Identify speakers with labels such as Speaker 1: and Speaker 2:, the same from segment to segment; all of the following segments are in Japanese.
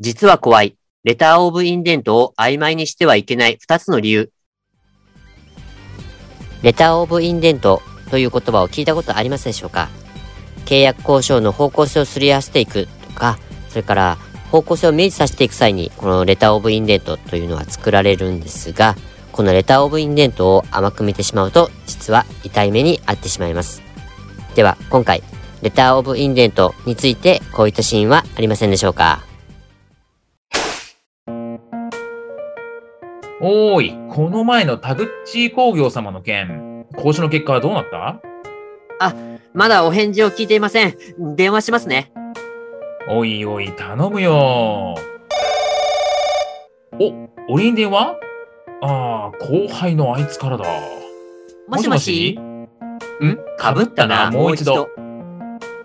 Speaker 1: 実は怖い。レターオブインデントを曖昧にしてはいけない。2つの理由。レターオブインデントという言葉を聞いたことありますでしょうか？契約交渉の方向性をすり合わせていく。とかそれから方向性を明示させていく際にこのレターオブインデントというのは作られるんですがこのレターオブインデントを甘く見てしまうと実は痛い目に遭ってしまいます。では今回レターオブインデントについてこういったシーンはありませんでしょうか？
Speaker 2: おーいこの前のタグッチー工業様の件。交渉の結果はどうなった？
Speaker 1: まだお返事を聞いていません。電話しますね。
Speaker 2: おいおい頼むよ。お俺に電話ああ後輩のあいつからだ。
Speaker 1: もしもし？
Speaker 2: ん？かぶったなもう一度。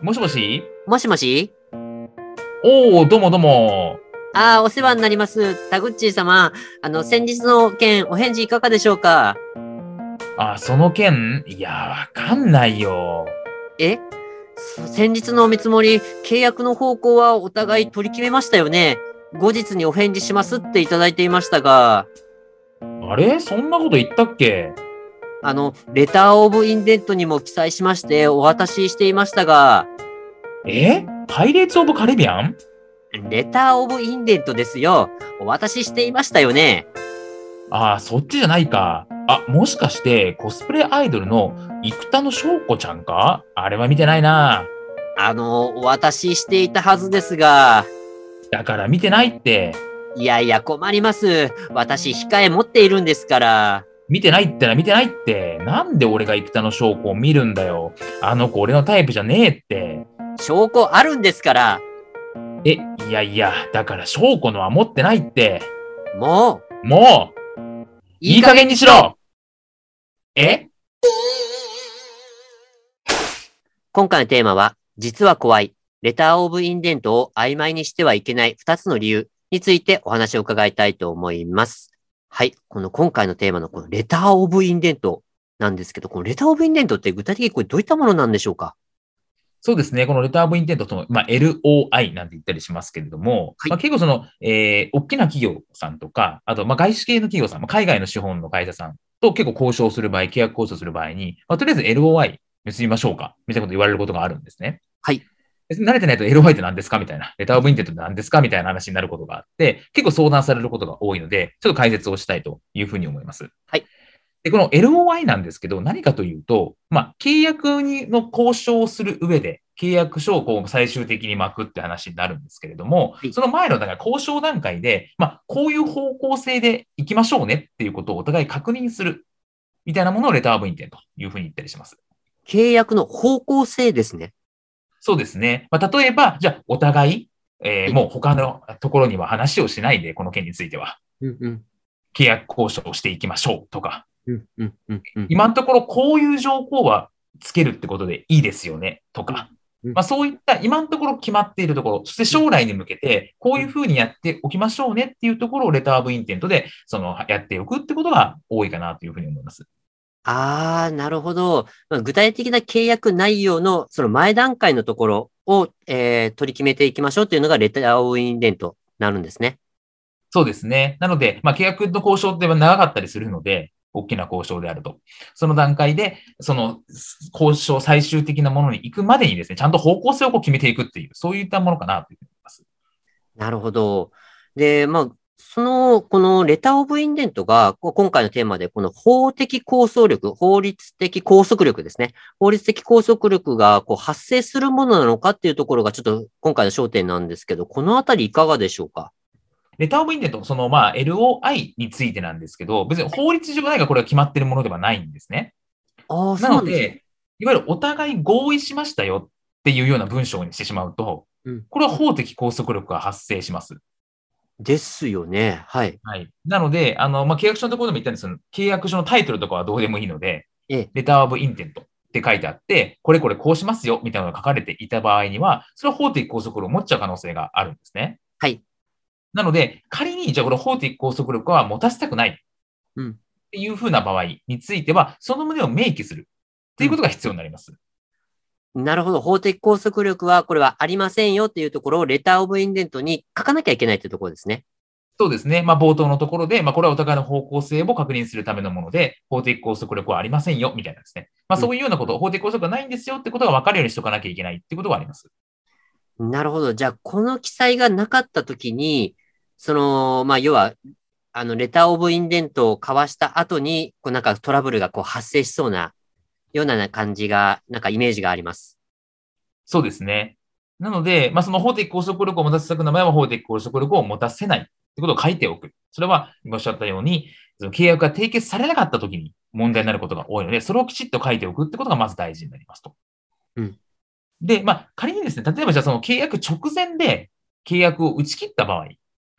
Speaker 2: もしもし？
Speaker 1: もしもし？
Speaker 2: おおどうもどうも
Speaker 1: ああ、お世話になります。タグッチー様。あの、先日の件、お返事いかがでしょうか？
Speaker 2: あその件いやわかんないよ。
Speaker 1: え？そ先日のお見積もり、契約の方向はお互い取り決めましたよね。後日にお返事しますっていただいていましたが、
Speaker 2: あれ？そんなこと言ったっけ？
Speaker 1: あの、レターオブインデントにも記載しましてお渡ししていましたが、
Speaker 2: え？パイレーツ・オブ・カリビアン？
Speaker 1: レターオブインデントですよ。お渡ししていましたよね。
Speaker 2: ああ、そっちじゃないか。あ、もしかしてコスプレアイドルの生田の翔子ちゃんか？あれは見てないな。
Speaker 1: あの、お渡ししていたはずですが、
Speaker 2: だから見てないって。
Speaker 1: いやいや困ります。私、控え持っているんですから。
Speaker 2: 見てないってな、見てないって。なんで俺が生田の翔子を見るんだよ。あの子俺のタイプじゃねえって。
Speaker 1: 証拠あるんですから。
Speaker 2: え、いやいや、だから翔子のは持ってないって。
Speaker 1: もう、
Speaker 2: もう、いい加減にしろえ？
Speaker 1: 今回のテーマは、実は怖い、レターオブインデントを曖昧にしてはいけない2つの理由についてお話を伺いたいと思います。はい。この今回のテーマのこのレターオブインデントなんですけど、このレターオブインデントって具体的にこれどういったものなんでしょうか？
Speaker 2: そうですね。このレターオブインテントと、まあ、LOI なんて言ったりしますけれども、
Speaker 1: はい
Speaker 2: まあ、結構その、えー、大きな企業さんとか、あと、まあ、外資系の企業さん、まあ、海外の資本の会社さんと結構交渉する場合、契約交渉する場合に、まあ、とりあえず LOI 結びましょうかみたいなこと言われることがあるんですね。
Speaker 1: はい。
Speaker 2: 別に慣れてないと LOI って何ですか？みたいな。レターオブインテントって何ですか？みたいな話になることがあって、結構相談されることが多いので、ちょっと解説をしたいというふうに思います。
Speaker 1: はい。
Speaker 2: で、この LOI なんですけど、何かというと、まあ、契約にの交渉をする上で、契約書をこう最終的に巻くって話になるんですけれども、
Speaker 1: はい
Speaker 2: その前のだから交渉段階で、まあ、こういう方向性で行きましょうねっていうことをお互い確認するみたいなものをレターオブインテントというふうに言ったりします。
Speaker 1: 契約の方向性ですね。
Speaker 2: そうですね。まあ、例えば、じゃあ、お互い、えー
Speaker 1: い
Speaker 2: もう他のところには話をしないで、この件については、
Speaker 1: うんうん。
Speaker 2: 契約交渉をしていきましょうとか。今のところこういう条項はつけるってことでいいですよねとか、
Speaker 1: うん
Speaker 2: まあ、そういった今のところ決まっているところ、そして将来に向けてこういうふうにやっておきましょうねっていうところをレターオブインテントでそのやっておくってことが多いかなというふうに思います。
Speaker 1: ああ、なるほど。まあ具体的な契約内容のその前段階のところを、えー取り決めていきましょうというのがレターオブインデントになるんですね。
Speaker 2: そうですね。なので、まあ、契約の交渉って長かったりするので、大きな交渉であると。その段階で、その交渉最終的なものに行くまでにですね、ちゃんと方向性をこう決めていくっていう、そういったものかなというふうに思います。
Speaker 1: なるほど。で、まあ、その、このレターオブインデントが、今回のテーマで、この法的拘束力、法律的拘束力ですね。法律的拘束力がこう発生するものなのかっていうところがちょっと今回の焦点なんですけど、このあたりいかがでしょうか？
Speaker 2: レターオブインテント、そのまあ LOI についてなんですけど、別に法律上何かこれが決まっているものではないんですね。
Speaker 1: ああ、
Speaker 2: なの
Speaker 1: で
Speaker 2: いわゆるお互い合意しましたよ。っていうような文章にしてしまうと、
Speaker 1: うん
Speaker 2: これは法的拘束力が発生します。
Speaker 1: ですよね。はい。
Speaker 2: はい。なので、あの、まあ、契約書のところでも言ったんですけど、契約書のタイトルとかはどうでもいいので、
Speaker 1: ええ
Speaker 2: レターオブインテントって書いてあって、これこれこうしますよ、みたいなのが書かれていた場合には、それは法的拘束力を持っちゃう可能性があるんですね。
Speaker 1: はい。
Speaker 2: なので、仮に、じゃあこれ法的拘束力は持たせたくない。
Speaker 1: うん
Speaker 2: っていうふうな場合については、その旨を明記するっていうことが必要になります。
Speaker 1: なるほど。法的拘束力は、これはありませんよっていうところを、レターオブインデントに書かなきゃいけないっていうところですね。
Speaker 2: そうですね。まあ、冒頭のところで、まあ、これはお互いの方向性を確認するためのもので、法的拘束力はありませんよ、みたいなですね。まあ、
Speaker 1: うん
Speaker 2: そういうようなこと、法的拘束がないんですよってことが分かるようにしとかなきゃいけないってことがあります。
Speaker 1: なるほど。じゃあ、この記載がなかったときに、その、まあ、要は、あの、レターオブインデントを交わした後に、こう、なんかトラブルがこう発生しそうな、ような感じが、なんかイメージがあります。
Speaker 2: そうですね。なので、まあ、その法的拘束力を持たせたくない場合は法的拘束力を持たせないってことを書いておく。それは、今おっしゃったように、その契約が締結されなかったときに問題になることが多いので、それをきちっと書いておくってことがまず大事になりますと。
Speaker 1: うん
Speaker 2: で、まあ、仮にですね、例えばじゃあその契約直前で契約を打ち切った場合、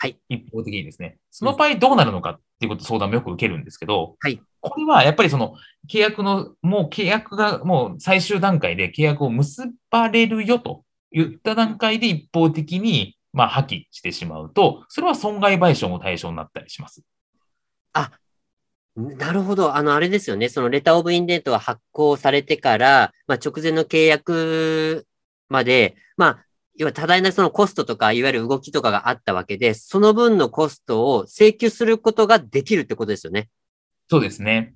Speaker 1: はい。
Speaker 2: 一方的にですね、その場合どうなるのかっていうこと相談もよく受けるんですけど、
Speaker 1: はい。
Speaker 2: これはやっぱりその契約の、もう契約がもう最終段階で契約を結ばれるよと言った段階で一方的に、まあ、破棄してしまうと、それは損害賠償の対象になったりします。
Speaker 1: なるほど。あの、あれですよね。そのレターオブインデントが発行されてから、まあ、直前の契約まで、まあ、要は多大なそのコストとか、いわゆる動きとかがあったわけで、その分のコストを請求することができるってことですよね。
Speaker 2: そうですね。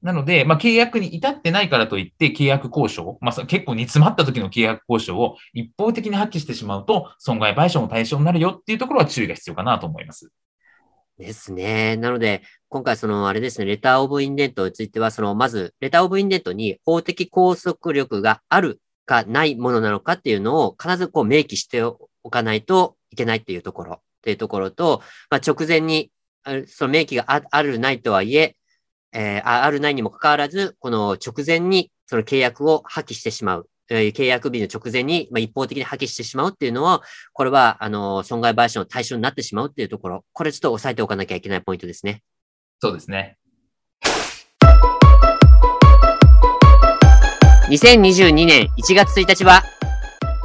Speaker 2: なので、まあ、契約に至ってないからといって、契約交渉、まあ、そ結構煮詰まった時の契約交渉を一方的に破棄してしまうと、損害賠償の対象になるよっていうところは注意が必要かなと思います。
Speaker 1: ですね。なので、今回その、あれですね、レターオブインデントについては、その、まず、レターオブインデントに法的拘束力があるかないものなのかっていうのを必ずこう明記しておかないといけないっていうところ、っていうところと、まあ、直前に、その明記があるないとはいえ、えーあるないにもかかわらず、この直前にその契約を破棄してしまう。えー契約日の直前に、まあ、一方的に破棄してしまうっていうのは、これは、あの、損害賠償の対象になってしまうっていうところ、これちょっと押さえておかなきゃいけないポイントですね。
Speaker 2: そうですね。
Speaker 1: 2022年1月1日は、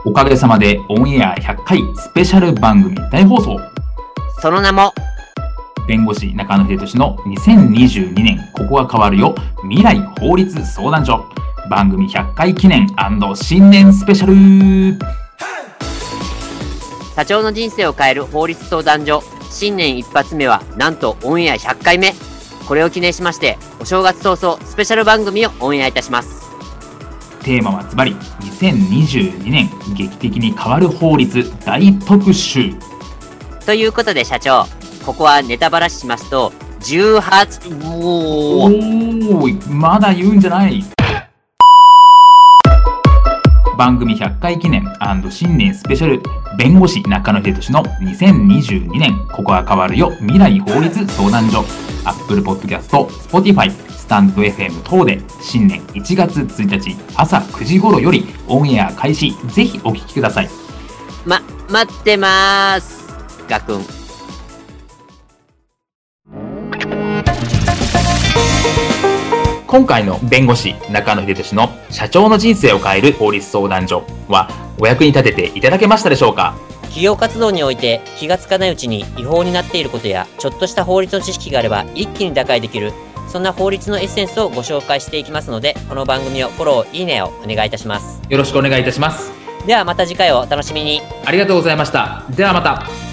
Speaker 2: おかげさまでオンエア100回スペシャル番組大放送。
Speaker 1: その名も、
Speaker 2: 弁護士中野秀俊の2022年ここが変わるよ未来法律相談所番組100回記念新年スペシャル
Speaker 1: 社長の人生を変える法律相談所、新年一発目は、なんとオンエア100回目。これを記念しまして、お正月早々スペシャル番組をオンエアいたします。
Speaker 2: テーマはズバリ2022年劇的に変わる法律大特集。
Speaker 1: ということで社長、ここはネタバラシしますと、18、お
Speaker 2: おまだ言うんじゃない。番組100回記念新年スペシャル弁護士中野秀俊の2022年ここが変わるよ未来法律相談所。Apple Podcast、Spotify、スタンド FM 等で新年1月1日朝9時頃よりオンエア開始ぜひお聞きください
Speaker 1: ま、待ってまーす。ガクン。
Speaker 2: 今回の弁護士中野秀俊の社長の人生を変える法律相談所はお役に立てていただけましたでしょうか？
Speaker 1: 企業活動において気がつかないうちに違法になっていることやちょっとした法律の知識があれば一気に打開できるそんな法律のエッセンスをご紹介していきますのでこの番組をフォローいいねをお願いいたします。
Speaker 2: よろしくお願いいたします。
Speaker 1: ではまた次回をお楽しみに。
Speaker 2: ありがとうございました。ではまた